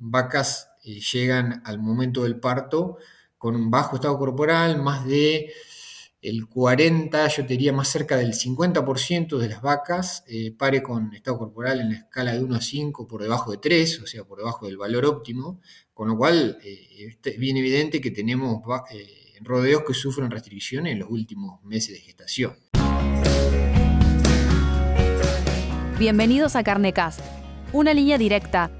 vacas eh, llegan al momento del parto con un bajo estado corporal, más de el 40, yo te diría más cerca del 50% de las vacas eh, pare con estado corporal en la escala de 1 a 5 por debajo de 3, o sea, por debajo del valor óptimo, con lo cual eh, es bien evidente que tenemos eh, rodeos que sufren restricciones en los últimos meses de gestación. Bienvenidos a Carnecast, una línea directa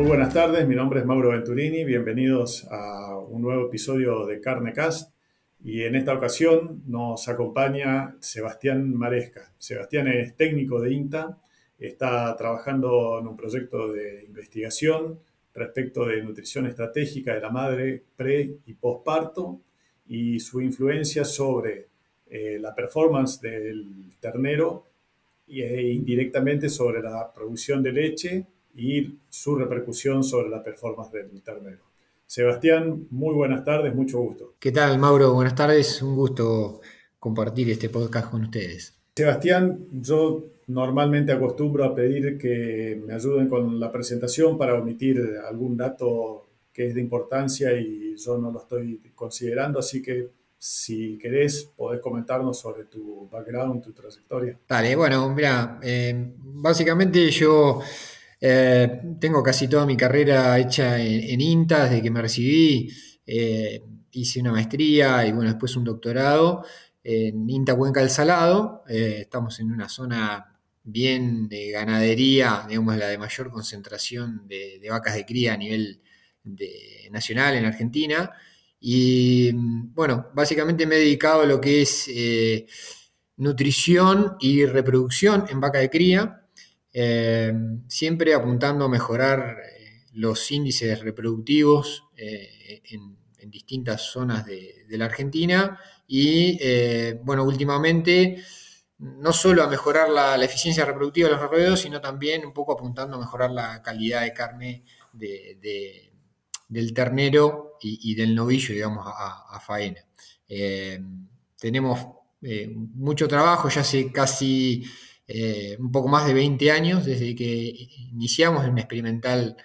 Muy buenas tardes, mi nombre es Mauro Venturini, bienvenidos a un nuevo episodio de Carnecast y en esta ocasión nos acompaña Sebastián Maresca. Sebastián es técnico de INTA, está trabajando en un proyecto de investigación respecto de nutrición estratégica de la madre pre y postparto y su influencia sobre eh, la performance del ternero e indirectamente sobre la producción de leche y su repercusión sobre la performance del ternero. Sebastián, muy buenas tardes, mucho gusto. ¿Qué tal, Mauro? Buenas tardes, un gusto compartir este podcast con ustedes. Sebastián, yo normalmente acostumbro a pedir que me ayuden con la presentación para omitir algún dato que es de importancia y yo no lo estoy considerando, así que si querés, podés comentarnos sobre tu background, tu trayectoria. Dale, bueno, mira, eh, básicamente yo eh, tengo casi toda mi carrera hecha en, INTA, desde que me recibí, eh, hice una maestría y bueno, después un doctorado en INTA Cuenca del Salado. Eh, estamos en una zona bien de ganadería, digamos la de mayor concentración de, vacas de cría a nivel nacional en Argentina. Y bueno, básicamente me he dedicado a lo que es nutrición y reproducción en vaca de cría. Eh, siempre apuntando a mejorar eh, los índices reproductivos eh, en, distintas zonas de, la Argentina y, bueno, últimamente no solo a mejorar la, eficiencia reproductiva de los rodeos, sino también un poco apuntando a mejorar la calidad de carne del ternero y, del novillo, digamos, a, a faena. tenemos mucho trabajo, ya hace casi eh, un poco más de 20 años, desde que iniciamos en experimental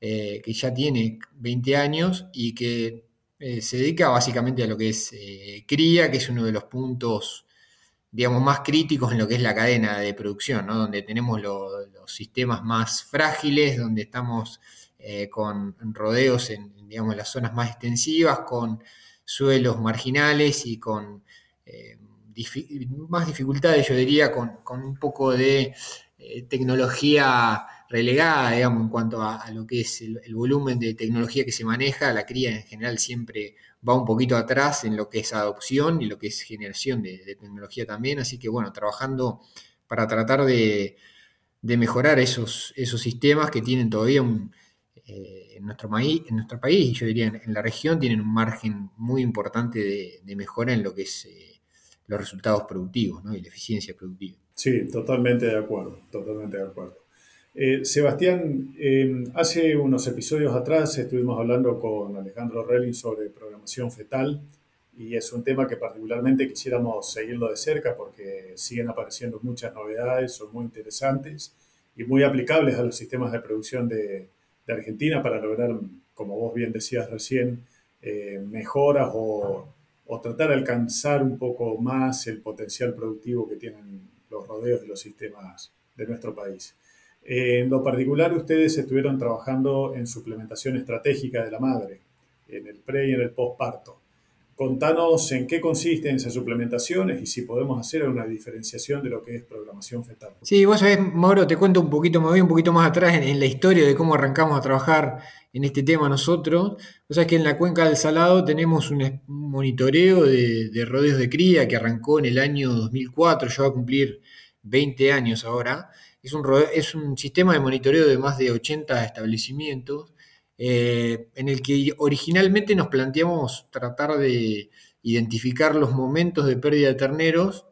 eh, que ya tiene 20 años y que eh, se dedica básicamente a lo que es cría, que es uno de los puntos, digamos, más críticos en lo que es la cadena de producción, donde tenemos los sistemas más frágiles, donde estamos con rodeos en, digamos, las zonas más extensivas, con suelos marginales y con más dificultades, yo diría, con, un poco de eh, tecnología relegada, digamos, en cuanto a, lo que es el, volumen de tecnología que se maneja. La cría en general siempre va un poquito atrás en lo que es adopción y lo que es generación de, tecnología también. Así que, bueno, trabajando para tratar de, mejorar esos, esos sistemas que tienen todavía eh, en, nuestro país, en nuestro país, yo diría en, la región, tienen un margen muy importante de, mejora en lo que es... Eh, los resultados productivos y la eficiencia productiva. Sí, totalmente de acuerdo, totalmente de acuerdo. Eh, Sebastián, em, hace unos episodios atrás estuvimos hablando con Alejandro Relling sobre programación fetal y es un tema que particularmente quisiéramos seguirlo de cerca porque siguen apareciendo muchas novedades, son muy interesantes y muy aplicables a los sistemas de producción de, Argentina para lograr, como vos bien decías recién, eh, mejoras o o tratar de alcanzar un poco más el potencial productivo que tienen los rodeos de los sistemas de nuestro país. En lo particular, ustedes estuvieron trabajando en suplementación estratégica de la madre, en el pre y en el postparto. Contanos en qué consisten esas suplementaciones y si podemos hacer una diferenciación de lo que es programación fetal. Sí, vos sabés, Mauro, te cuento un poquito, me voy un poquito más atrás en, la historia de cómo arrancamos a trabajar en este tema nosotros. Vos sabés que en la cuenca del Salado tenemos un monitoreo de, de rodeos de cría que arrancó en el año 2004, yo voy a cumplir 20 años ahora. es un, es un sistema de monitoreo de más de 80 establecimientos, eh, en el que originalmente nos planteamos tratar de identificar los momentos de pérdida de terneros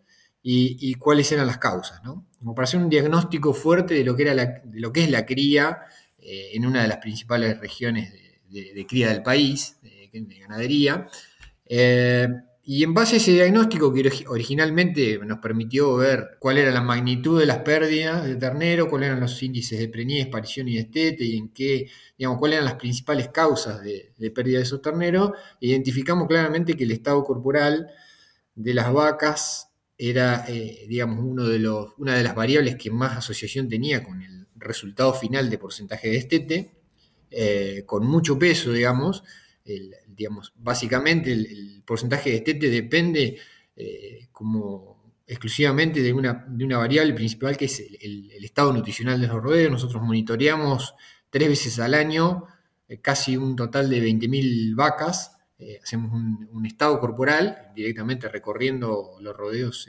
y, cuáles eran las causas, Como para hacer un diagnóstico fuerte de lo que, era lo que es la cría eh, en una de las principales regiones de, cría del país, de, ganadería. Y en base a ese diagnóstico que originalmente nos permitió ver cuál era la magnitud de las pérdidas de ternero, cuáles eran los índices de preñez, aparición y destete, y en qué, digamos, cuáles eran las principales causas de, pérdida de esos terneros, identificamos claramente que el estado corporal de las vacas era, eh, digamos, uno de los, una de las variables que más asociación tenía con el resultado final de porcentaje de destete, eh, con mucho peso, digamos, digamos, básicamente el, porcentaje de estete depende eh, como exclusivamente de una, de una, variable principal que es el, estado nutricional de los rodeos. Nosotros monitoreamos tres veces al año eh, casi un total de 20.000 vacas. Eh, hacemos un, estado corporal directamente recorriendo los rodeos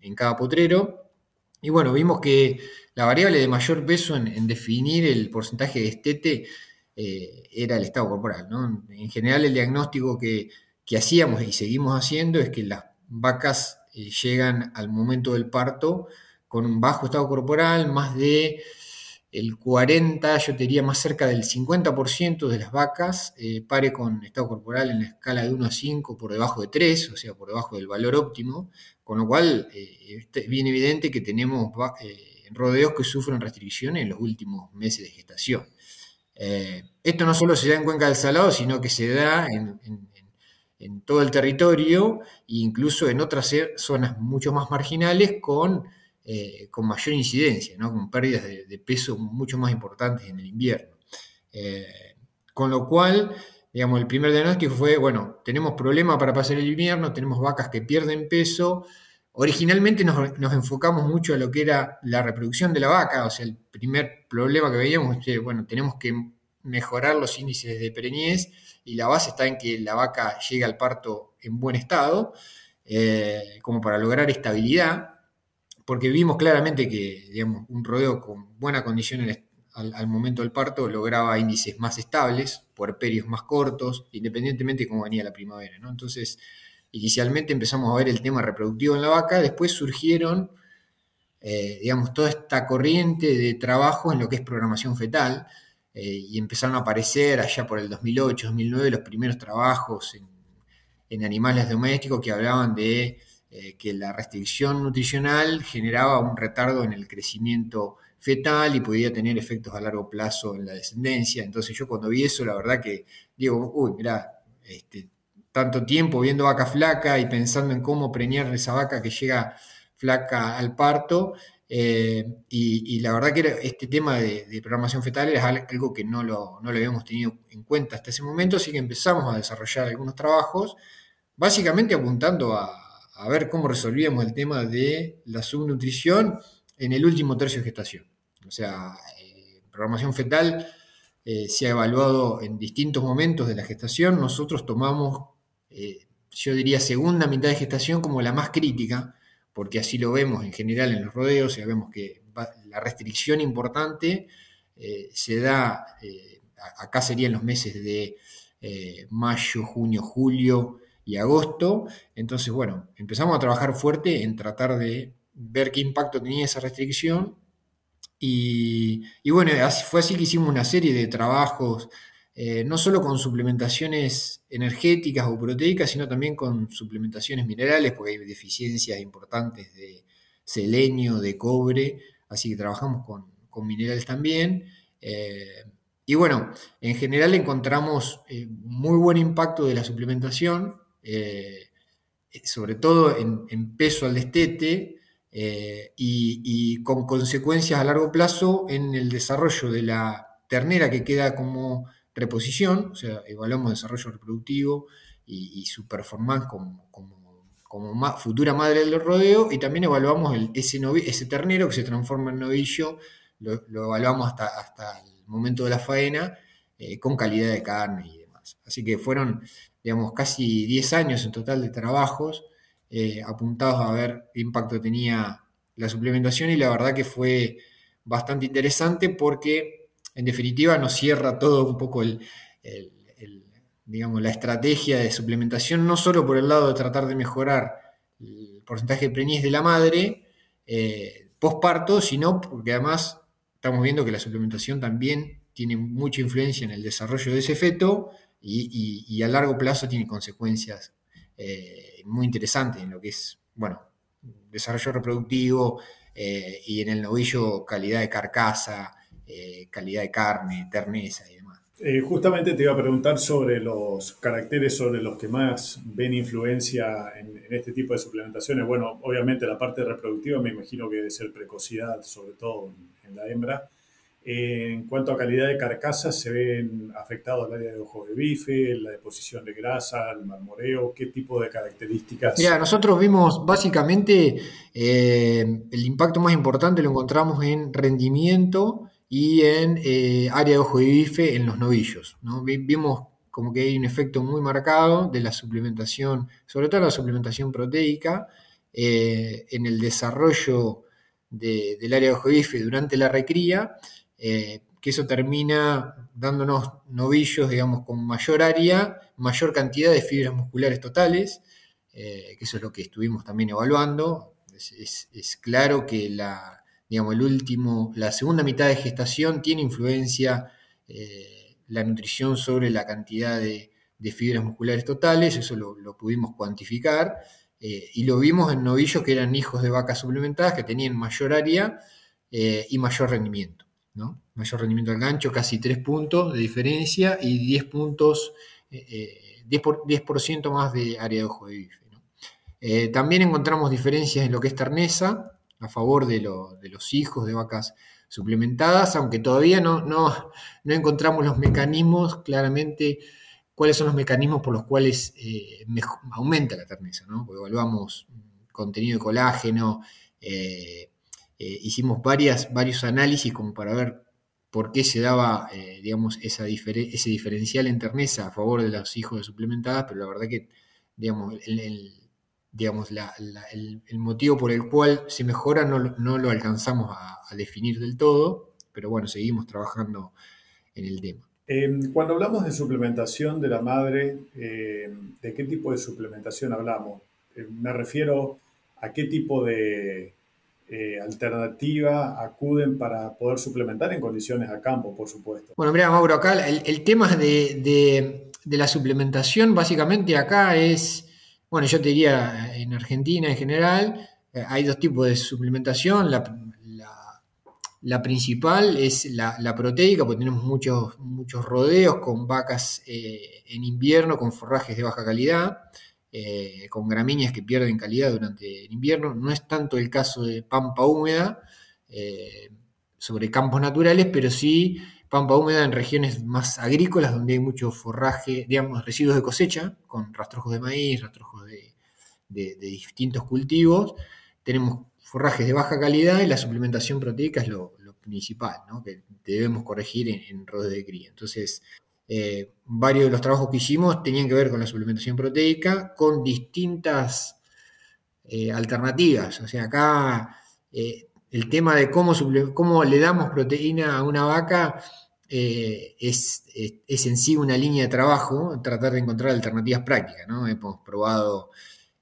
en, cada potrero. Y bueno, vimos que la variable de mayor peso en, en definir el porcentaje de estete eh, era el estado corporal. En general el diagnóstico que, hacíamos y seguimos haciendo es que las vacas eh, llegan al momento del parto con un bajo estado corporal, más de el 40, yo diría más cerca del 50% de las vacas eh, pare con estado corporal en la escala de 1 a 5 por debajo de 3, o sea, por debajo del valor óptimo, con lo cual es bien evidente que tenemos rodeos que sufren restricciones en los últimos meses de gestación. Eh, esto no solo se da en Cuenca del Salado, sino que se da en, todo el territorio e incluso en otras zonas mucho más marginales con, eh, con mayor incidencia, con pérdidas de, peso mucho más importantes en el invierno. Eh, con lo cual, digamos, el primer diagnóstico fue, bueno, tenemos problema para pasar el invierno, tenemos vacas que pierden peso. Originalmente nos, enfocamos mucho a lo que era la reproducción de la vaca, o sea, el primer problema que veíamos es que, bueno, tenemos que mejorar los índices de preñez y la base está en que la vaca llegue al parto en buen estado, eh, como para lograr estabilidad, porque vimos claramente que digamos, un rodeo con buena condición al, momento del parto lograba índices más estables, puerperios más cortos, independientemente de cómo venía la primavera. ¿no? Entonces, inicialmente empezamos a ver el tema reproductivo en la vaca, después surgieron, eh, digamos, toda esta corriente de trabajo en lo que es programación fetal, eh, y empezaron a aparecer allá por el 2008, 2009 los primeros trabajos en, animales domésticos que hablaban de eh, que la restricción nutricional generaba un retardo en el crecimiento fetal y podía tener efectos a largo plazo en la descendencia. Entonces yo cuando vi eso, la verdad que digo, uy, mira, este, tanto tiempo viendo vaca flaca y pensando en cómo preñar esa vaca que llega flaca al parto, eh, y, la verdad que este tema de, programación fetal era algo que no lo, no lo, habíamos tenido en cuenta hasta ese momento, así que empezamos a desarrollar algunos trabajos, básicamente apuntando a, ver cómo resolvíamos el tema de la subnutrición en el último tercio de gestación. O sea, eh, programación fetal eh, se ha evaluado en distintos momentos de la gestación, nosotros tomamos, yo diría, segunda mitad de gestación como la más crítica, porque así lo vemos en general en los rodeos, ya vemos que la restricción importante eh, se da, eh, acá serían los meses de eh, mayo, junio, julio y agosto, entonces bueno, empezamos a trabajar fuerte en tratar de ver qué impacto tenía esa restricción. Y bueno, fue así que hicimos una serie de trabajos eh, no solo con suplementaciones energéticas o proteicas, sino también con suplementaciones minerales, porque hay deficiencias importantes de selenio, de cobre, así que trabajamos con, minerales también. Eh, y bueno, en general encontramos eh, muy buen impacto de la suplementación, sobre todo en, peso al destete, y con consecuencias a largo plazo en el desarrollo de la ternera que queda como reposición, o sea, evaluamos desarrollo reproductivo y, su performance como, futura madre del rodeo, y también evaluamos ese, ese ternero que se transforma en novillo, lo, evaluamos hasta, hasta el momento de la faena, eh, con calidad de carne y demás. Así que fueron, digamos, casi 10 años en total de trabajos eh, apuntados a ver qué impacto tenía la suplementación y la verdad que fue bastante interesante porque en definitiva nos cierra todo un poco la estrategia de suplementación, no solo por el lado de tratar de mejorar el porcentaje de preñez de la madre eh, postparto, sino porque además estamos viendo que la suplementación también tiene mucha influencia en el desarrollo de ese feto y, a largo plazo tiene consecuencias eh, muy interesantes en lo que es, bueno, desarrollo reproductivo eh, y en el novillo calidad de carcasa, eh, calidad de carne, terneza y demás. justamente te iba a preguntar sobre los caracteres sobre los que más ven influencia en, este tipo de suplementaciones. Bueno, obviamente la parte reproductiva me imagino que debe ser precocidad, sobre todo en la hembra en cuanto a calidad de carcasa, ¿se ven afectados el área de ojo de bife, la deposición de grasa, el marmoreo? ¿Qué tipo de características? Mira, nosotros vimos básicamente eh, el impacto más importante lo encontramos en rendimiento y en eh, área de ojo de bife en los novillos. Vimos como que hay un efecto muy marcado de la suplementación, sobre todo la suplementación proteica, eh, en el desarrollo del área de ojo de bife durante la recría eh, que eso termina dándonos novillos, digamos, con mayor área, mayor cantidad de fibras musculares totales, que eso es lo que estuvimos también evaluando. Es, claro que la, digamos, el último, la segunda mitad de gestación tiene influencia eh, la nutrición sobre la cantidad de, fibras musculares totales, eso lo, pudimos cuantificar, y lo vimos en novillos que eran hijos de vacas suplementadas, que tenían mayor área y mayor rendimiento. Mayor rendimiento al gancho, casi 3 puntos de diferencia y 10 puntos, 10%, eh, eh, más de área de ojo de bife. Eh, también encontramos diferencias en lo que es terneza, a favor de, los hijos de vacas suplementadas, aunque todavía no, no, encontramos los mecanismos claramente cuáles son los mecanismos por los cuales aumenta la terneza, ¿no? evaluamos contenido de colágeno, eh, hicimos varias, varios análisis como para ver por qué se daba, eh, digamos, esa ese diferencial en terneza a favor de los hijos de suplementadas, pero la verdad que, digamos, el, digamos, el, motivo por el cual se mejora no, lo alcanzamos a, definir del todo, pero bueno, seguimos trabajando en el tema. Em, cuando hablamos de suplementación de la madre, em, ¿de qué tipo de suplementación hablamos? Em, me refiero a qué tipo de, eh, alternativa acuden para poder suplementar en condiciones a campo, por supuesto. Bueno, mira, Mauro, acá el, tema de, la suplementación básicamente acá es, bueno, yo te diría en Argentina en general, eh, hay dos tipos de suplementación. La, principal es la, proteica, porque tenemos muchos, muchos rodeos con vacas eh, en invierno, con forrajes de baja calidad. Eh, con gramíneas que pierden calidad durante el invierno. No es tanto el caso de pampa húmeda eh, sobre campos naturales, pero sí pampa húmeda en regiones más agrícolas donde hay mucho forraje, digamos, residuos de cosecha, con rastrojos de maíz, rastrojos de, distintos cultivos. Tenemos forrajes de baja calidad y la suplementación proteica es lo, principal, que debemos corregir en, en de cría. Entonces, eh, varios de los trabajos que hicimos tenían que ver con la suplementación proteica, con distintas eh, alternativas. O sea, acá eh, el tema de cómo, cómo, le damos proteína a una vaca es, en sí una línea de trabajo, tratar de encontrar alternativas prácticas. ¿no? Hemos probado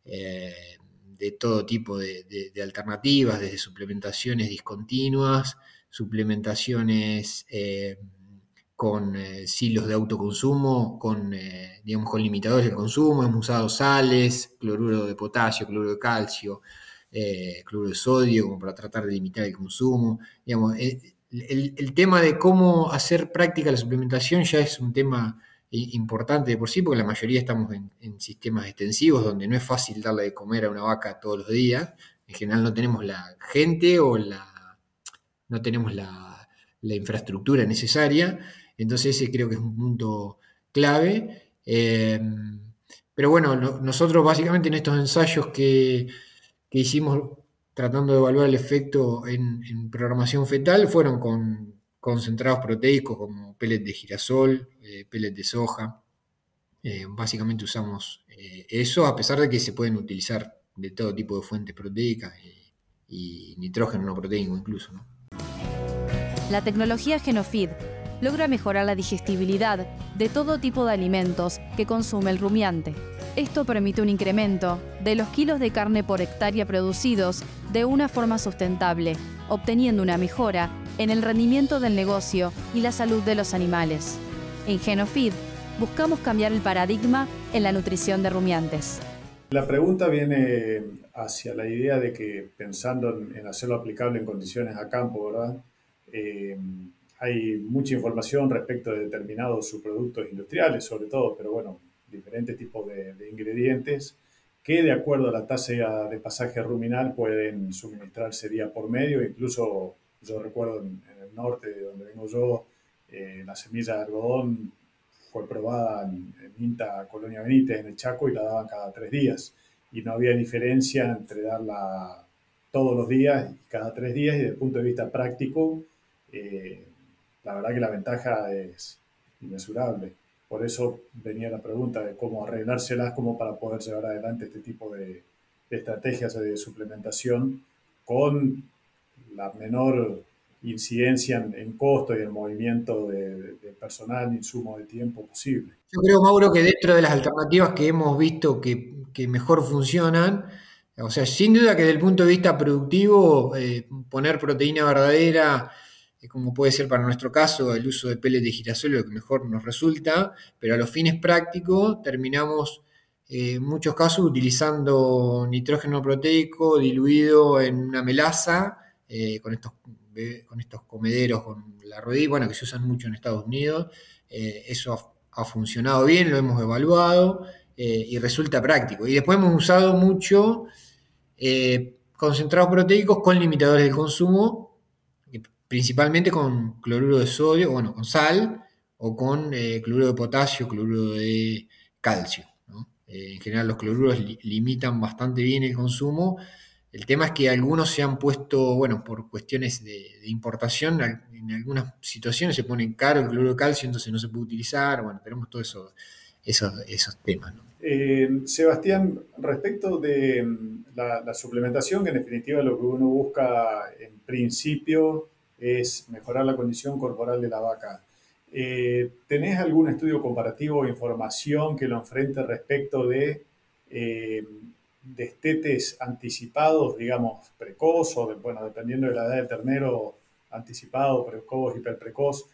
de todo tipo de, alternativas, desde suplementaciones discontinuas, suplementaciones con eh, silos de autoconsumo, con, eh, digamos, con limitadores de consumo, hemos usado sales, cloruro de potasio, cloruro de calcio, eh, cloruro de sodio, como para tratar de limitar el consumo. Digamos, el, tema de cómo hacer práctica la suplementación ya es un tema importante de por sí, porque la mayoría estamos en, sistemas extensivos donde no es fácil darle de comer a una vaca todos los días. En general no tenemos la gente o la, no tenemos la, la infraestructura necesaria. Entonces ese creo que es un punto clave. Eh, pero bueno, nosotros básicamente en estos ensayos que, hicimos tratando de evaluar el efecto en, programación fetal fueron con concentrados proteicos como pellet de girasol, eh, pellet de soja. Eh, básicamente usamos eso, a pesar de que se pueden utilizar de todo tipo de fuentes proteicas y, nitrógeno no proteíno incluso. La tecnología Genofeed logra mejorar la digestibilidad de todo tipo de alimentos que consume el rumiante. Esto permite un incremento de los kilos de carne por hectárea producidos de una forma sustentable, obteniendo una mejora en el rendimiento del negocio y la salud de los animales. En Genofeed buscamos cambiar el paradigma en la nutrición de rumiantes. La pregunta viene hacia la idea de que pensando en hacerlo aplicable en condiciones a campo, ¿verdad? Eh, hay mucha información respecto de determinados subproductos industriales, sobre todo, pero bueno, diferentes tipos de, ingredientes que de acuerdo a la tasa de pasaje ruminal pueden suministrarse día por medio. Incluso yo recuerdo en, el norte, de donde vengo yo, eh, la semilla de algodón fue probada en, en Inta Colonia Benítez, en el Chaco, y la daban cada tres días. Y no había diferencia entre darla todos los días y cada tres días, y desde el punto de vista práctico, eh, la verdad que la ventaja es inmesurable. Por eso venía la pregunta de cómo arreglárselas como para poder llevar adelante este tipo de, estrategias de suplementación con la menor incidencia en, costo y en movimiento de, personal, insumo de tiempo posible. Yo creo, Mauro, que dentro de las alternativas que hemos visto que, mejor funcionan, o sea, sin duda que desde el punto de vista productivo, eh, poner proteína verdadera, como puede ser para nuestro caso el uso de peles de girasol, lo que mejor nos resulta, pero a los fines prácticos terminamos eh, en muchos casos utilizando nitrógeno proteico diluido en una melaza, eh, con, estos, con estos comederos, con la rodilla, bueno, que se usan mucho en Estados Unidos. Eh, eso ha, funcionado bien, lo hemos evaluado y resulta práctico. Y después hemos usado mucho concentrados proteicos con limitadores de consumo principalmente con cloruro de sodio, bueno, con sal o con eh, cloruro de potasio, cloruro de calcio. Eh, en general los cloruros limitan bastante bien el consumo. El tema es que algunos se han puesto, bueno, por cuestiones de, importación, en algunas situaciones se pone caro el cloruro de calcio, entonces no se puede utilizar. Bueno, tenemos todos eso, esos, temas. Eh, Sebastián, respecto de mm, la, la, suplementación, que en definitiva lo que uno busca en principio es mejorar la condición corporal de la vaca. Eh, ¿Tenés algún estudio comparativo o información que lo enfrente respecto de eh, destetes anticipados, digamos, precoz o, bueno, dependiendo de la edad del ternero, anticipado, precoz, hiperprecoz?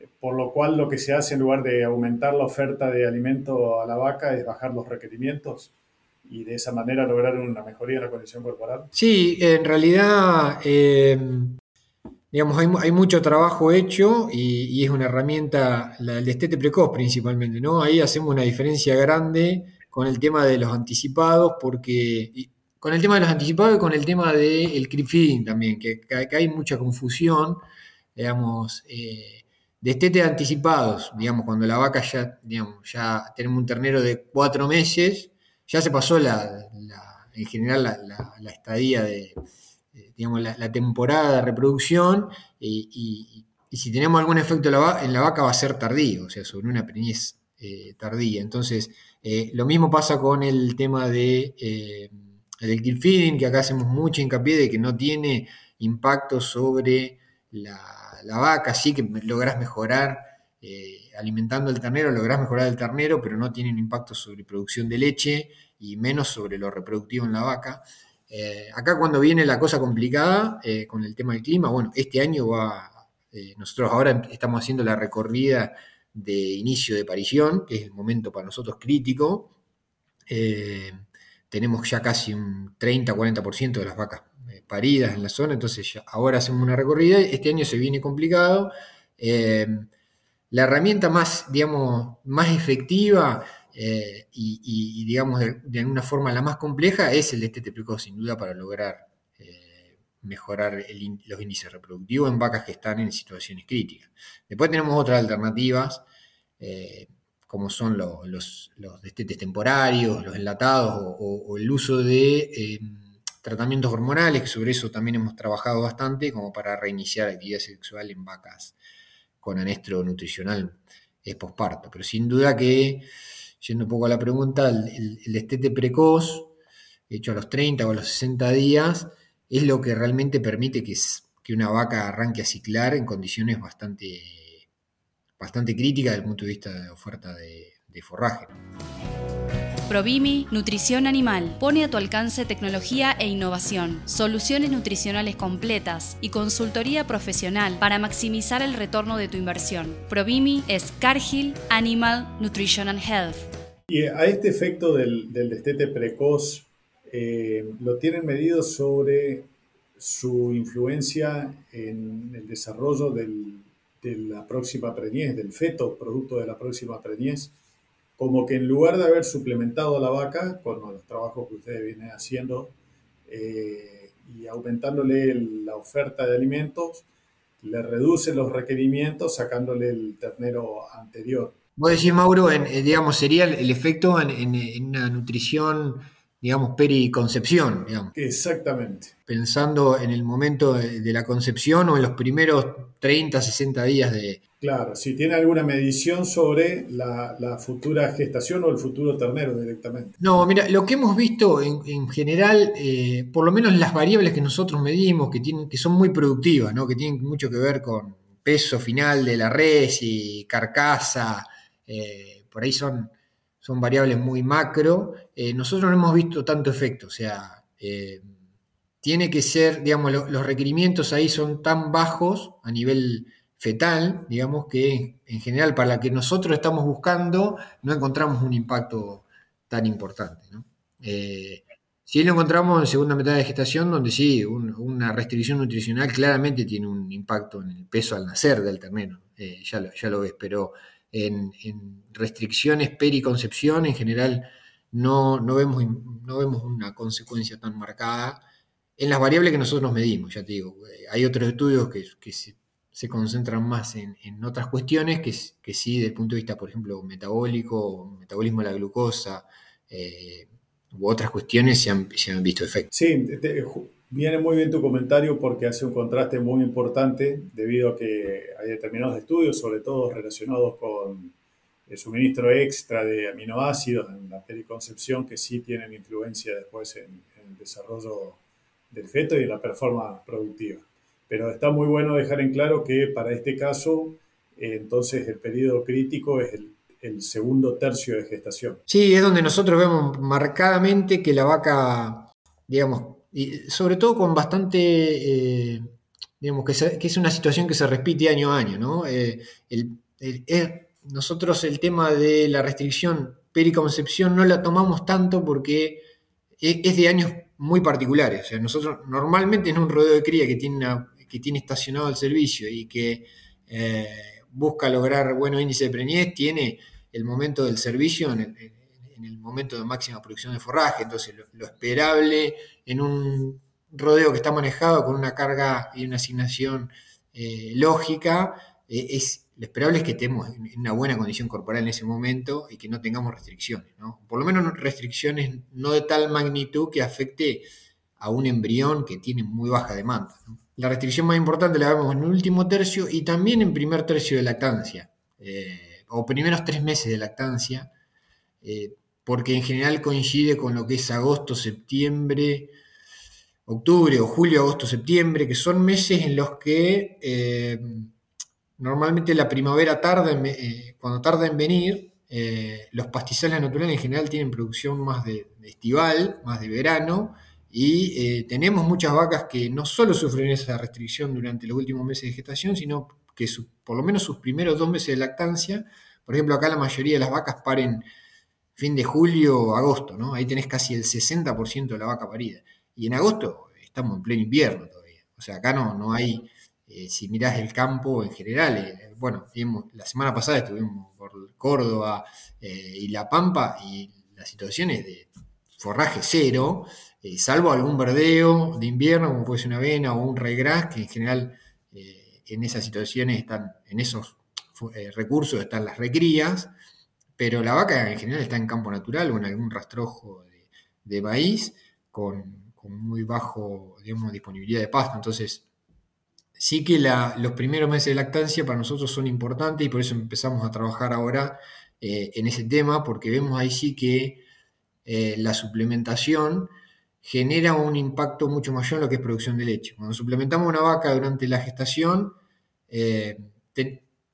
Eh, por lo cual lo que se hace en lugar de aumentar la oferta de alimento a la vaca es bajar los requerimientos y de esa manera lograr una mejoría en la condición corporal? Sí, en realidad eh, digamos, hay, mucho trabajo hecho y, es una herramienta, la, el destete precoz principalmente, ¿no? Ahí hacemos una diferencia grande con el tema de los anticipados, porque con el tema de los anticipados y con el tema del creep feeding también, que, hay mucha confusión, digamos, eh, destete anticipados, digamos, cuando la vaca ya, ya tenemos un ternero de cuatro meses, ya se pasó la, en general la estadía de digamos, la, temporada de reproducción y, si tenemos algún efecto en la vaca va a ser tardío, o sea, sobre una preñez eh, tardía. Entonces, eh, lo mismo pasa con el tema de, eh, del kill feeding, que acá hacemos mucho hincapié de que no tiene impacto sobre la, vaca, sí que logras mejorar alimentando el ternero, lográs mejorar el ternero, pero no tiene un impacto sobre producción de leche y menos sobre lo reproductivo en la vaca. Eh, acá cuando viene la cosa complicada eh, con el tema del clima, bueno, este año va, eh, nosotros ahora estamos haciendo la recorrida de inicio de parición, que es el momento para nosotros crítico. tenemos ya casi un 30-40% de las vacas paridas en la zona, entonces ahora hacemos una recorrida, este año se viene complicado. la herramienta más, digamos, más efectiva eh, y, digamos de, alguna forma la más compleja es el destete precoz, sin duda, para lograr eh, mejorar los índices reproductivos en vacas que están en situaciones críticas. Después tenemos otras alternativas, eh, como son los, destetes temporarios, los enlatados o, el uso de tratamientos hormonales, que sobre eso también hemos trabajado bastante, como para reiniciar actividad sexual en vacas con anestro nutricional posparto. Pero sin duda que yendo un poco a la pregunta, el, el, destete precoz, hecho a los 30 o a los 60 días, es lo que realmente permite que, que una vaca arranque a ciclar en condiciones bastante, bastante críticas desde el punto de vista de oferta de, forraje. Provimi Nutrición Animal pone a tu alcance tecnología e innovación, soluciones nutricionales completas y consultoría profesional para maximizar el retorno de tu inversión. Provimi es Cargill Animal Nutrition and Health. Y a este efecto del, destete precoz, eh, ¿lo tienen medido sobre su influencia en el desarrollo de la próxima preñez, del feto producto de la próxima preñez? Como que en lugar de haber suplementado a la vaca con los trabajos que ustedes vienen haciendo eh, y aumentándole la oferta de alimentos, le reduce los requerimientos sacándole el ternero anterior. Vos decís, Mauro, en, eh, digamos, sería el, efecto en, en, una nutrición digamos, periconcepción, digamos. Exactamente. Pensando en el momento de, la concepción o en los primeros 30, 60 días de... Claro, si tiene alguna medición sobre la, futura gestación o el futuro ternero directamente. No, mira, lo que hemos visto en, general, eh, por lo menos las variables que nosotros medimos, que, tienen, que son muy productivas, ¿no? que tienen mucho que ver con peso final de la res y carcasa, eh, por ahí son son variables muy macro, eh, nosotros no hemos visto tanto efecto, o sea, eh, tiene que ser, digamos, los requerimientos ahí son tan bajos a nivel fetal, digamos, que en general para la que nosotros estamos buscando no encontramos un impacto tan importante. ¿no? Eh, sí lo encontramos en segunda mitad de gestación, donde sí, una restricción nutricional claramente tiene un impacto en el peso al nacer del ternero, ya, ya lo ves, pero en, restricciones periconcepción, en general no, no, vemos, no vemos una consecuencia tan marcada en las variables que nosotros medimos, ya te digo. Hay otros estudios que, se, concentran más en, otras cuestiones que, que, sí, desde el punto de vista, por ejemplo, metabólico, metabolismo de la glucosa, eh, u otras cuestiones se han, se han visto efectos. Sí, Viene muy bien tu comentario porque hace un contraste muy importante debido a que hay determinados estudios, sobre todo relacionados con el suministro extra de aminoácidos en la periconcepción que sí tienen influencia después en, el desarrollo del feto y en la performance productiva. Pero está muy bueno dejar en claro que para este caso, eh, entonces el periodo crítico es el, el segundo tercio de gestación. Sí, es donde nosotros vemos marcadamente que la vaca, digamos, y sobre todo con bastante, eh, digamos, que, que, es una situación que se repite año a año, ¿no? Eh, nosotros el tema de la restricción periconcepción no la tomamos tanto porque e, es, de años muy particulares. O sea, nosotros normalmente en un rodeo de cría que tiene, que tiene estacionado el servicio y que eh, busca lograr buenos índices de preñez, tiene el momento del servicio en el, en el momento de máxima producción de forraje. Entonces, lo, esperable en un rodeo que está manejado con una carga y una asignación eh, lógica, eh, es, lo esperable es que estemos en, una buena condición corporal en ese momento y que no tengamos restricciones. Por lo menos restricciones no de tal magnitud que afecte a un embrión que tiene muy baja demanda. La restricción más importante la vemos en el último tercio y también en primer tercio de lactancia, eh, o primeros tres meses de lactancia, porque en general coincide con lo que es agosto, septiembre, octubre o julio, agosto, septiembre, que son meses en los que eh, normalmente la primavera tarda, en, eh, cuando tarda en venir, eh, los pastizales naturales en general tienen producción más de, estival, más de verano, y tenemos muchas vacas que no solo sufren esa restricción durante los últimos meses de gestación, sino que por lo menos sus primeros dos meses de lactancia, por ejemplo, acá la mayoría de las vacas paren fin de julio, agosto, ¿no? Ahí tenés casi el 60% de la vaca parida. Y en agosto estamos en pleno invierno todavía. O sea, acá no, no hay, eh, si mirás el campo en general, eh, bueno, la semana pasada estuvimos por Córdoba eh, y La Pampa y la situación es de forraje cero, salvo algún verdeo de invierno, como puede ser una avena o un regras, que en general en esas situaciones están, en esos recursos están las recrías, pero la vaca en general está en campo natural o en algún rastrojo de, maíz con, muy bajo, digamos, disponibilidad de pasto. Entonces, sí que los primeros meses de lactancia para nosotros son importantes y por eso empezamos a trabajar ahora eh, en ese tema, porque vemos ahí sí que eh, la suplementación genera un impacto mucho mayor en lo que es producción de leche. Cuando suplementamos una vaca durante la gestación, eh,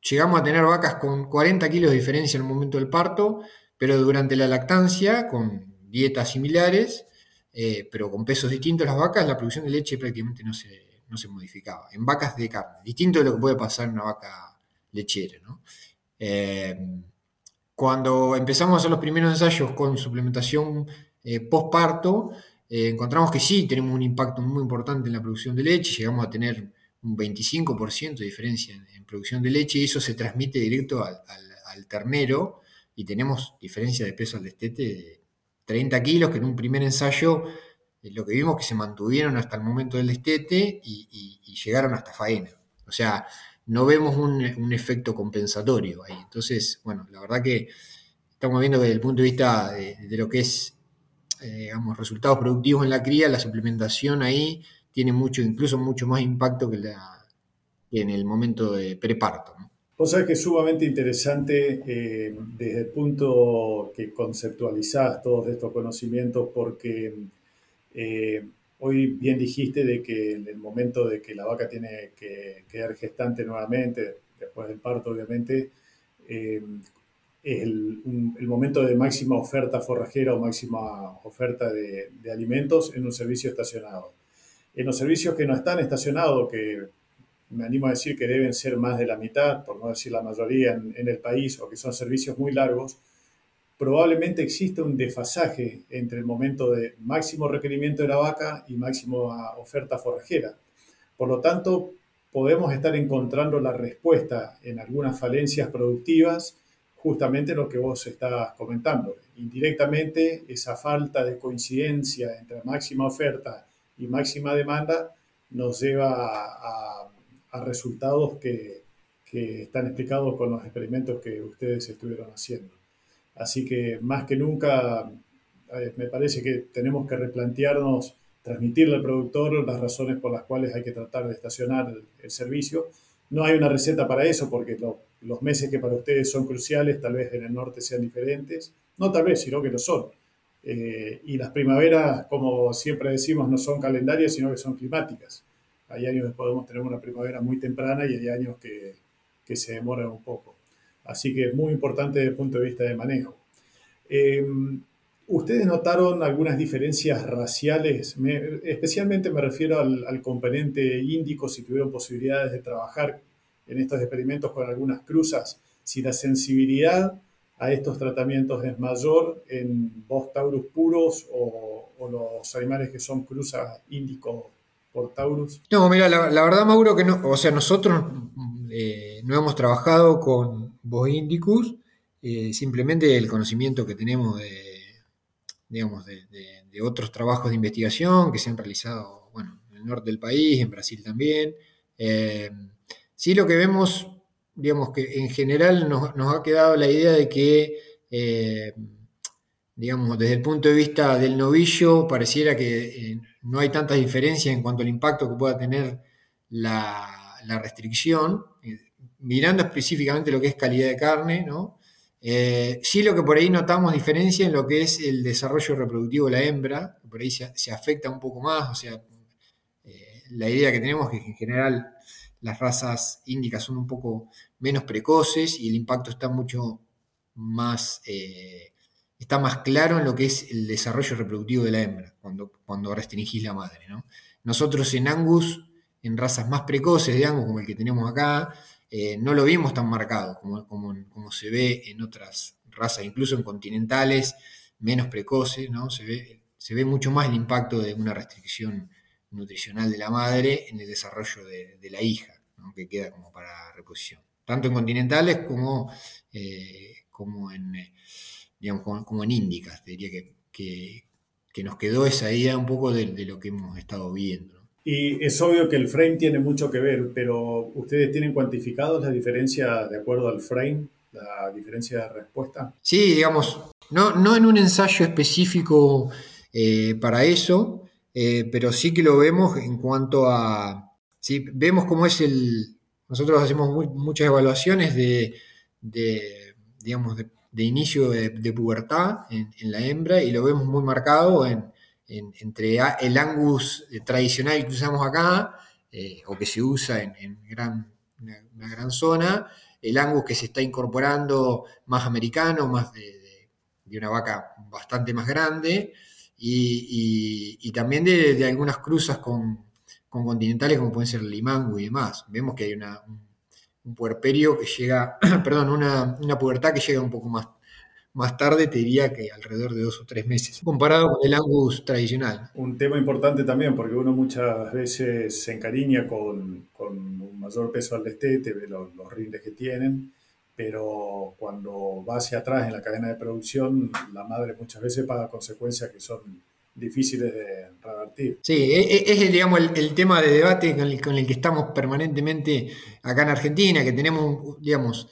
llegamos a tener vacas con 40 kilos de diferencia en el momento del parto, pero durante la lactancia, con dietas similares, eh, pero con pesos distintos las vacas, la producción de leche prácticamente no se, no se modificaba. En vacas de carne, distinto de lo que puede pasar en una vaca lechera. Eh, cuando empezamos a hacer los primeros ensayos con suplementación postparto, eh, encontramos que sí, tenemos un impacto muy importante en la producción de leche, llegamos a tener un 25% de diferencia en, producción de leche y eso se transmite directo al, ternero y tenemos diferencia de peso al destete de 30 kilos que en un primer ensayo eh, lo que vimos que se mantuvieron hasta el momento del destete y, llegaron hasta faena. O sea, no vemos un, efecto compensatorio ahí. Entonces, bueno, la verdad que estamos viendo desde el punto de vista de lo que es eh, digamos, resultados productivos en la cría, la suplementación ahí tiene mucho, incluso mucho más impacto que, la, en el momento de preparto. ¿no? Vos sabés que es sumamente interesante eh, desde el punto que conceptualizás todos estos conocimientos, porque eh, hoy bien dijiste de que en el momento de que la vaca tiene que quedar gestante nuevamente, después del parto obviamente, el, el, momento de máxima oferta forrajera o máxima oferta de, alimentos en un servicio estacionado. En los servicios que no están estacionados, que me animo a decir que deben ser más de la mitad, por no decir la mayoría en, en el país, o que son servicios muy largos, probablemente existe un desfasaje entre el momento de máximo requerimiento de la vaca y máxima oferta forrajera. Por lo tanto, podemos estar encontrando la respuesta en algunas falencias productivas justamente lo que vos estás comentando. Indirectamente, esa falta de coincidencia entre máxima oferta y máxima demanda nos lleva a, resultados que, están explicados con los experimentos que ustedes estuvieron haciendo. Así que más que nunca, eh, me parece que tenemos que replantearnos, transmitirle al productor las razones por las cuales hay que tratar de estacionar el, servicio. No hay una receta para eso porque lo, los meses que para ustedes son cruciales tal vez en el norte sean diferentes, no tal vez, sino que lo son. Eh, y las primaveras, como siempre decimos, no son calendarias, sino que son climáticas. Hay años que podemos tener una primavera muy temprana y hay años que, que se demoran un poco. Así que es muy importante desde el punto de vista de manejo. Eh, ¿Ustedes notaron algunas diferencias raciales? especialmente me refiero al, al componente índico, si tuvieron posibilidades de trabajar en estos experimentos con algunas cruzas, si la sensibilidad a estos tratamientos es mayor en Bos taurus puros o, los animales que son cruzas índico por taurus? No, mira, la, verdad, Mauro, que no, o sea, nosotros eh, no hemos trabajado con Bos indicus, eh, simplemente el conocimiento que tenemos de, digamos, de, otros trabajos de investigación que se han realizado, bueno, en el norte del país, en Brasil también. Eh, Sí, lo que vemos, digamos que en general nos, ha quedado la idea de que, eh, digamos, desde el punto de vista del novillo, pareciera que eh, no hay tanta diferencia en cuanto al impacto que pueda tener la, restricción, eh, mirando específicamente lo que es calidad de carne, ¿no? sí lo que por ahí notamos diferencia en lo que es el desarrollo reproductivo de la hembra, por ahí se, se afecta un poco más, o sea, la idea que tenemos es que en general las razas índicas son un poco menos precoces y el impacto está mucho más, eh, está más claro en lo que es el desarrollo reproductivo de la hembra, cuando, cuando restringís la madre. Nosotros en Angus, en razas más precoces de Angus, como el que tenemos acá, eh, no lo vimos tan marcado como, como, se ve en otras razas, incluso en continentales menos precoces, ¿no? se, ve, se ve mucho más el impacto de una restricción nutricional de la madre en el desarrollo de, la hija, que queda como para reposición. Tanto en continentales como, eh, como en eh, digamos, como, en índicas, diría que, que, nos quedó esa idea un poco de, lo que hemos estado viendo. Y es obvio que el frame tiene mucho que ver, pero ¿ustedes tienen cuantificados la diferencia de acuerdo al frame, la diferencia de respuesta? Sí, digamos, no, no en un ensayo específico eh, para eso, eh, pero sí que lo vemos en cuanto a, ¿sí? vemos cómo es el, nosotros hacemos muchas evaluaciones de, digamos, de, inicio de, pubertad en, la hembra y lo vemos muy marcado en, entre el Angus tradicional que usamos acá, o que se usa en, gran, una, gran zona, el Angus que se está incorporando más americano, más de, una vaca bastante más grande, y, también de, algunas cruzas con, continentales como pueden ser limango y demás. Vemos que hay una, un, puerperio que llega, perdón, una, una pubertad que llega un poco más más tarde te diría que alrededor de dos o tres meses, comparado con el Angus tradicional. Un tema importante también, porque uno muchas veces se encariña con, con un mayor peso al destete, ve los, los rindes que tienen, pero cuando va hacia atrás en la cadena de producción, la madre muchas veces paga consecuencias que son difíciles de revertir. Sí, e, e, es, digamos, el, tema de debate con el, con el, que estamos permanentemente acá en Argentina, que tenemos, digamos,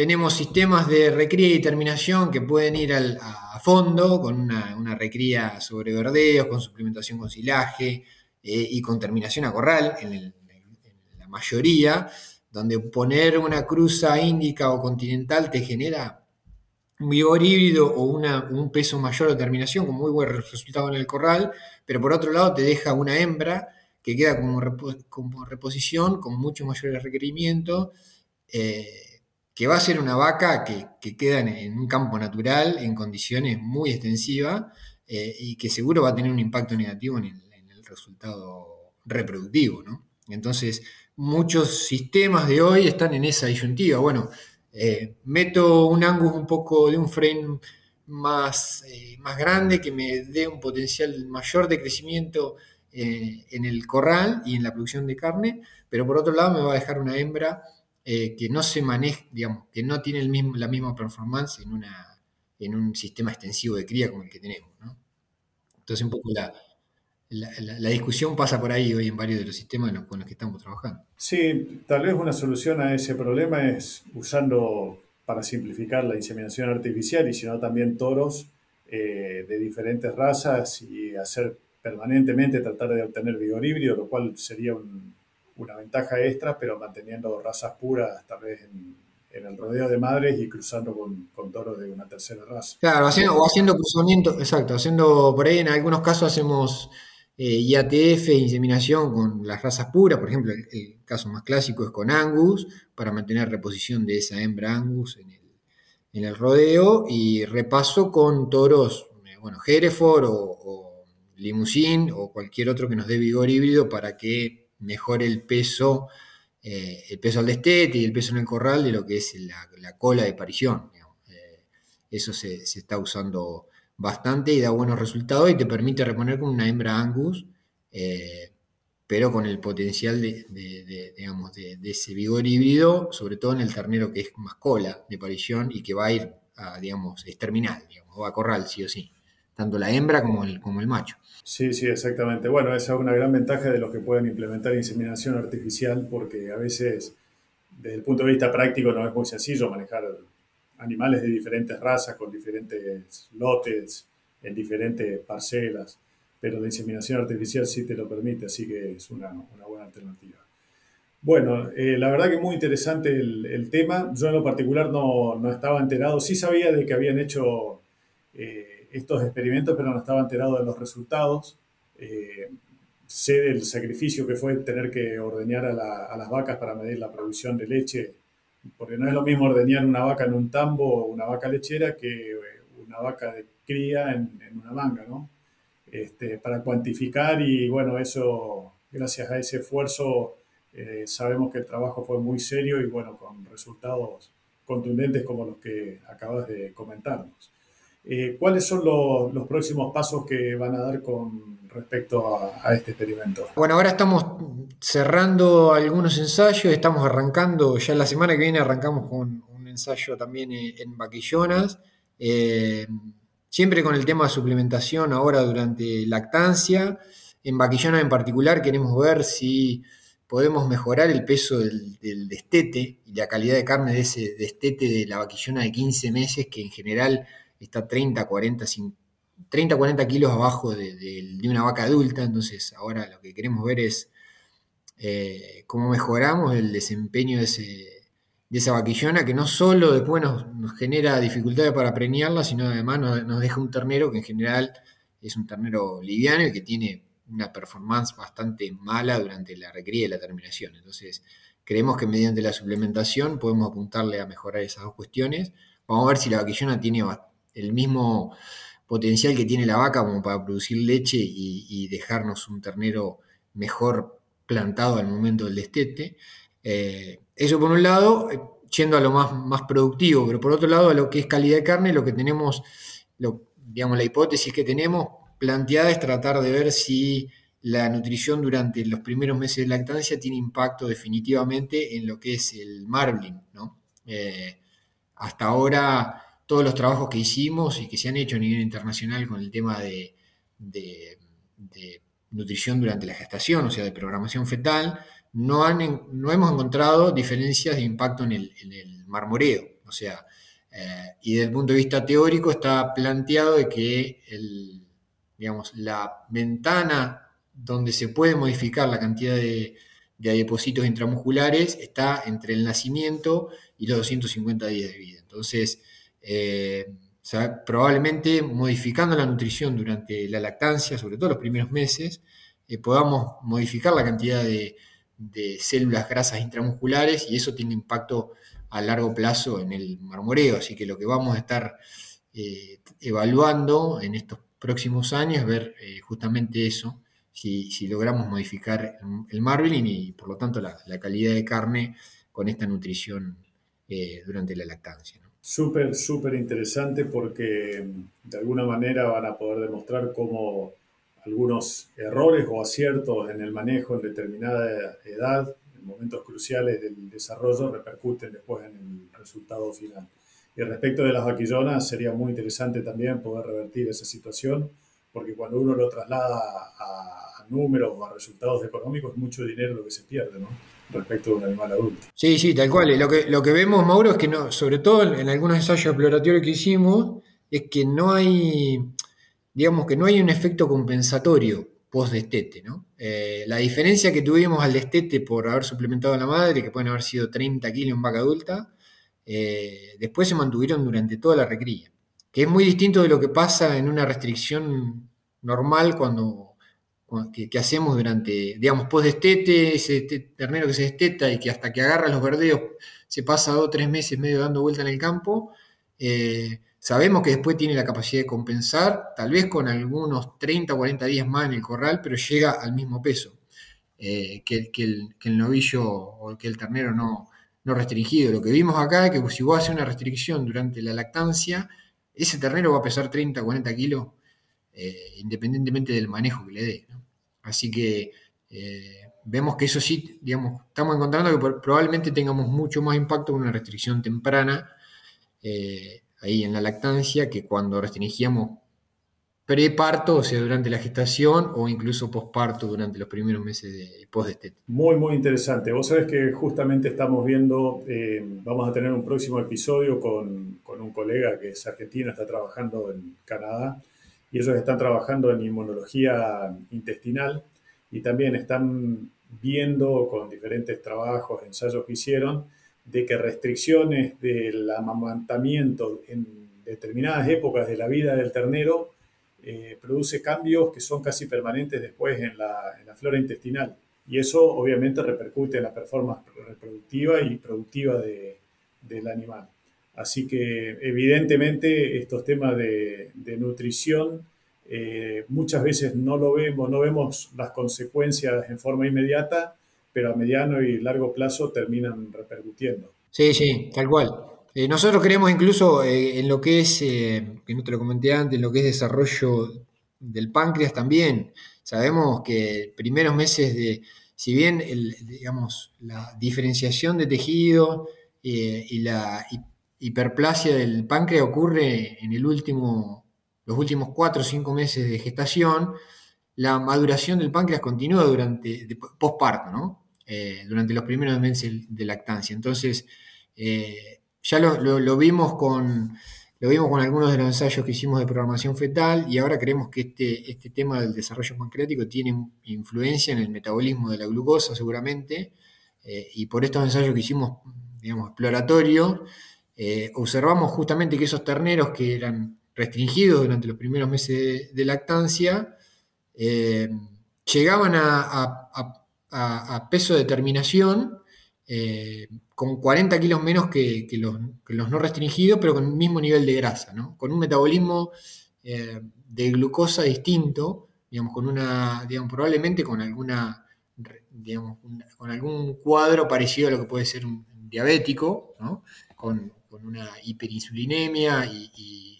tenemos sistemas de recría y terminación que pueden ir a, fondo con una, recría sobre verdeos, con suplementación con silaje eh, y con terminación a corral en, la mayoría, donde poner una cruza índica o continental te genera vigor híbrido o un peso mayor de terminación con muy buen resultado en el corral, pero por otro lado te deja una hembra que queda como, reposición con mucho mayores requerimientos. Eh, que va a ser una vaca que, queda en, un campo natural, en condiciones muy extensivas, eh, y que seguro va a tener un impacto negativo en el, resultado reproductivo. Entonces, muchos sistemas de hoy están en esa disyuntiva. Bueno, eh, meto un ángulo un poco de un frame más, eh, más grande que me dé un potencial mayor de crecimiento en el corral y en la producción de carne, pero por otro lado me va a dejar una hembra eh, que no se maneja, digamos, que no tiene el mismo, la misma performance en, una, en un sistema extensivo de cría como el que tenemos. Entonces, un poco la, la, discusión pasa por ahí hoy en varios de los sistemas con los que estamos trabajando. Sí, tal vez una solución a ese problema es usando, para simplificar, la inseminación artificial y si no también toros eh, de diferentes razas y hacer permanentemente, tratar de obtener vigor híbrido, lo cual sería un, una ventaja extra, pero manteniendo razas puras, tal vez en, el rodeo de madres y cruzando con, toros de una tercera raza. Claro, haciendo, o haciendo cruzamiento, exacto, haciendo por ahí en algunos casos hacemos eh, IATF, inseminación con las razas puras, por ejemplo, el, caso más clásico es con Angus, para mantener reposición de esa hembra Angus en el, rodeo, y repaso con toros, eh, bueno, Hereford o, o Limousin o cualquier otro que nos dé vigor híbrido para que mejor el peso, eh, el peso al destete y el peso en el corral de lo que es la, cola de parición. Eh, eso se, está usando bastante y da buenos resultados y te permite reponer con una hembra Angus, eh, pero con el potencial de, digamos, de, ese vigor híbrido, sobre todo en el ternero que es más cola de parición y que va a ir a, digamos, es terminal, digamos, va a corral sí o sí, tanto la hembra como el, como el macho. Sí, sí, exactamente. Bueno, esa es una gran ventaja de los que pueden implementar inseminación artificial porque a veces, desde el punto de vista práctico, no es muy sencillo manejar animales de diferentes razas, con diferentes lotes, en diferentes parcelas, pero la inseminación artificial sí te lo permite, así que es una, buena alternativa. Bueno, eh, la verdad que muy interesante el, tema. Yo en lo particular no, no, estaba enterado, sí sabía de que habían hecho... Eh, estos experimentos, pero no estaba enterado de los resultados. Eh, sé del sacrificio que fue tener que ordeñar a, las vacas para medir la producción de leche, porque no es lo mismo ordeñar una vaca en un tambo o una vaca lechera que eh, una vaca de cría en, una manga, ¿no? Este, para cuantificar y bueno, eso, gracias a ese esfuerzo, eh, sabemos que el trabajo fue muy serio y bueno, con resultados contundentes como los que acabas de comentarnos. Eh, ¿Cuáles son los, próximos pasos que van a dar con respecto a, este experimento? Bueno, ahora estamos cerrando algunos ensayos, estamos arrancando, ya la semana que viene arrancamos con un ensayo también en vaquillonas, eh, siempre con el tema de suplementación ahora durante lactancia. En vaquillonas en particular queremos ver si podemos mejorar el peso del, destete y la calidad de carne de ese destete de la vaquillona de 15 meses, que en general está 30, 40, 30, 40 kilos abajo de, una vaca adulta, entonces ahora lo que queremos ver es eh, cómo mejoramos el desempeño de, esa vaquillona, que no solo después nos, genera dificultades para preñarla, sino además nos, deja un ternero que en general es un ternero liviano y que tiene una performance bastante mala durante la recría y la terminación. Entonces, creemos que mediante la suplementación podemos apuntarle a mejorar esas dos cuestiones. Vamos a ver si la vaquillona tiene el mismo potencial que tiene la vaca como para producir leche y, dejarnos un ternero mejor plantado al momento del destete. Eh, eso por un lado, eh, yendo a lo más, más productivo, pero por otro lado a lo que es calidad de carne, lo que tenemos, digamos, la hipótesis que tenemos planteada es tratar de ver si la nutrición durante los primeros meses de lactancia tiene impacto definitivamente en lo que es el marbling. Eh, hasta ahora, todos los trabajos que hicimos y que se han hecho a nivel internacional con el tema de, nutrición durante la gestación, o sea, de programación fetal, no, han, no hemos encontrado diferencias de impacto en el, marmoreo. O sea, eh, y desde el punto de vista teórico está planteado de que el, digamos, la ventana donde se puede modificar la cantidad de, de adipocitos intramusculares está entre el nacimiento y los 250 días de vida. Entonces, eh, probablemente modificando la nutrición durante la lactancia, sobre todo los primeros meses, eh, podamos modificar la cantidad de, células grasas intramusculares y eso tiene impacto a largo plazo en el marmoreo. Así que lo que vamos a estar eh, evaluando en estos próximos años, ver eh, justamente eso, si, logramos modificar el marbling y por lo tanto la, calidad de carne con esta nutrición durante la lactancia. Súper, súper interesante porque de alguna manera van a poder demostrar cómo algunos errores o aciertos en el manejo en determinada edad, en momentos cruciales del desarrollo, repercuten después en el resultado final. Y respecto de las vaquillonas, sería muy interesante también poder revertir esa situación, porque cuando uno lo traslada a, números o a resultados económicos, mucho dinero lo que se pierde, ¿no? Respecto de un animal adulto. Sí, sí, tal cual. Lo que, lo que vemos, Mauro, es que no, sobre todo en, algunos ensayos exploratorios que hicimos, es que no hay, digamos que no hay un efecto compensatorio post-destete, ¿no? Eh, la diferencia que tuvimos al destete por haber suplementado a la madre, que pueden haber sido 30 kilos en vaca adulta, eh, después se mantuvieron durante toda la recría, que es muy distinto de lo que pasa en una restricción normal cuando, que, hacemos durante, digamos, post destete, ese ternero que se desteta y que hasta que agarra los verdeos se pasa dos o tres meses medio dando vuelta en el campo. Eh, sabemos que después tiene la capacidad de compensar, tal vez con algunos 30 o 40 días más en el corral, pero llega al mismo peso eh, que, el, novillo o que el ternero no, restringido. Lo que vimos acá es que si vos haces una restricción durante la lactancia, ese ternero va a pesar 30, 40 kilos, eh, independientemente del manejo que le dé. Así que eh, vemos que eso sí, digamos, estamos encontrando que probablemente tengamos mucho más impacto con una restricción temprana eh, ahí en la lactancia que cuando restringíamos preparto, o sea, durante la gestación o incluso posparto durante los primeros meses de post Muy, muy interesante. Vos sabés que justamente estamos viendo, eh, vamos a tener un próximo episodio con, con, un colega que es argentino, está trabajando en Canadá y ellos están trabajando en inmunología intestinal y también están viendo con diferentes trabajos, ensayos que hicieron, de que restricciones del amamantamiento en determinadas épocas de la vida del ternero eh, produce cambios que son casi permanentes después en la, flora intestinal. Y eso obviamente repercute en la performance reproductiva y productiva del animal. Así que evidentemente estos temas de, nutrición eh, muchas veces no lo vemos, no vemos las consecuencias en forma inmediata, pero a mediano y largo plazo terminan repercutiendo. Sí, sí, tal cual. Eh, nosotros creemos incluso eh, en lo que es, que no te lo comenté antes, en lo que es desarrollo del páncreas también. Sabemos que primeros meses de, si bien digamos, la diferenciación de tejido y la hiperplasia del páncreas ocurre en el último, los últimos cuatro o cinco meses de gestación, la maduración del páncreas continúa durante, posparto, ¿no? durante los primeros meses de lactancia. Entonces, ya lo, vimos con, lo vimos con algunos de los ensayos que hicimos de programación fetal y ahora creemos que este, este tema del desarrollo pancreático tiene influencia en el metabolismo de la glucosa seguramente eh, y por estos ensayos que hicimos, digamos, exploratorios, eh, observamos justamente que esos terneros que eran restringidos durante los primeros meses de, lactancia, eh, llegaban a, peso de terminación eh, con 40 kilos menos que, los, no restringidos, pero con el mismo nivel de grasa, con un metabolismo de glucosa distinto, digamos, con una, digamos, probablemente con alguna, digamos, con algún cuadro parecido a lo que puede ser un diabético, con, una hiperinsulinemia y,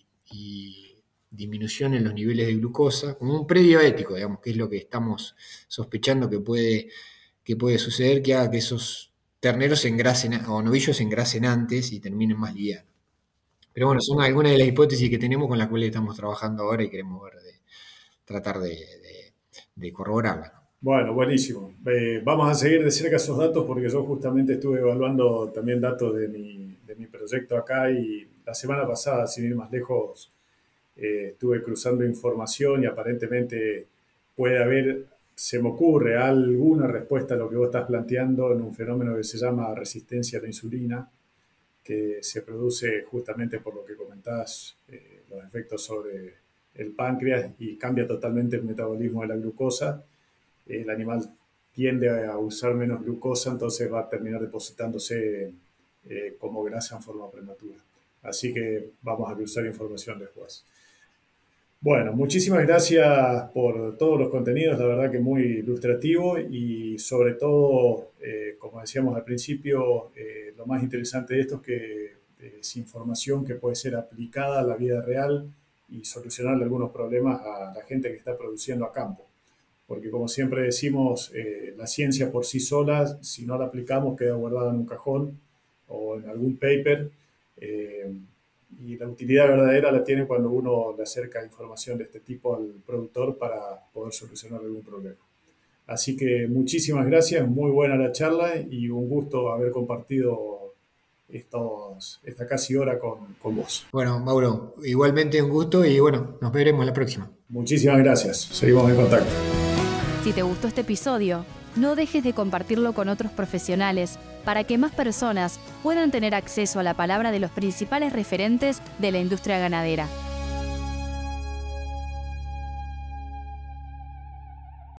disminución en los niveles de glucosa, como un prediabético, digamos, que es lo que estamos sospechando que puede, que puede suceder, que haga que esos terneros se engrasen o novillos se engrasen antes y terminen más livianos. Pero bueno, son algunas de las hipótesis que tenemos con las cuales estamos trabajando ahora y queremos ver de, tratar de, de, corroborarlas. Bueno, buenísimo. Eh, vamos a seguir de cerca esos datos porque yo justamente estuve evaluando también datos de mi, mi proyecto acá y la semana pasada, sin ir más lejos, eh, estuve cruzando información y aparentemente puede haber, se me ocurre, alguna respuesta a lo que vos estás planteando en un fenómeno que se llama resistencia a la insulina que se produce justamente por lo que comentás, eh, los efectos sobre el páncreas y cambia totalmente el metabolismo de la glucosa. El animal tiende a usar menos glucosa, entonces va a terminar depositándose eh, como grasa en forma prematura. Así que vamos a cruzar información después. Bueno, muchísimas gracias por todos los contenidos, la verdad que muy ilustrativo y sobre todo, eh, como decíamos al principio, eh, lo más interesante de esto es que es información que puede ser aplicada a la vida real y solucionarle algunos problemas a la gente que está produciendo a campo. Porque como siempre decimos, eh, la ciencia por sí sola, si no la aplicamos, queda guardada en un cajón o en algún paper y la utilidad verdadera la tiene cuando uno le acerca información de este tipo al productor para poder solucionar algún problema. Así que muchísimas gracias, muy buena la charla y un gusto haber compartido estos, esta casi hora con, con vos. Bueno, Mauro, igualmente un gusto y bueno, nos veremos la próxima. Muchísimas gracias, seguimos en contacto. Si te gustó este episodio, no dejes de compartirlo con otros profesionales para que más personas puedan tener acceso a la palabra de los principales referentes de la industria ganadera.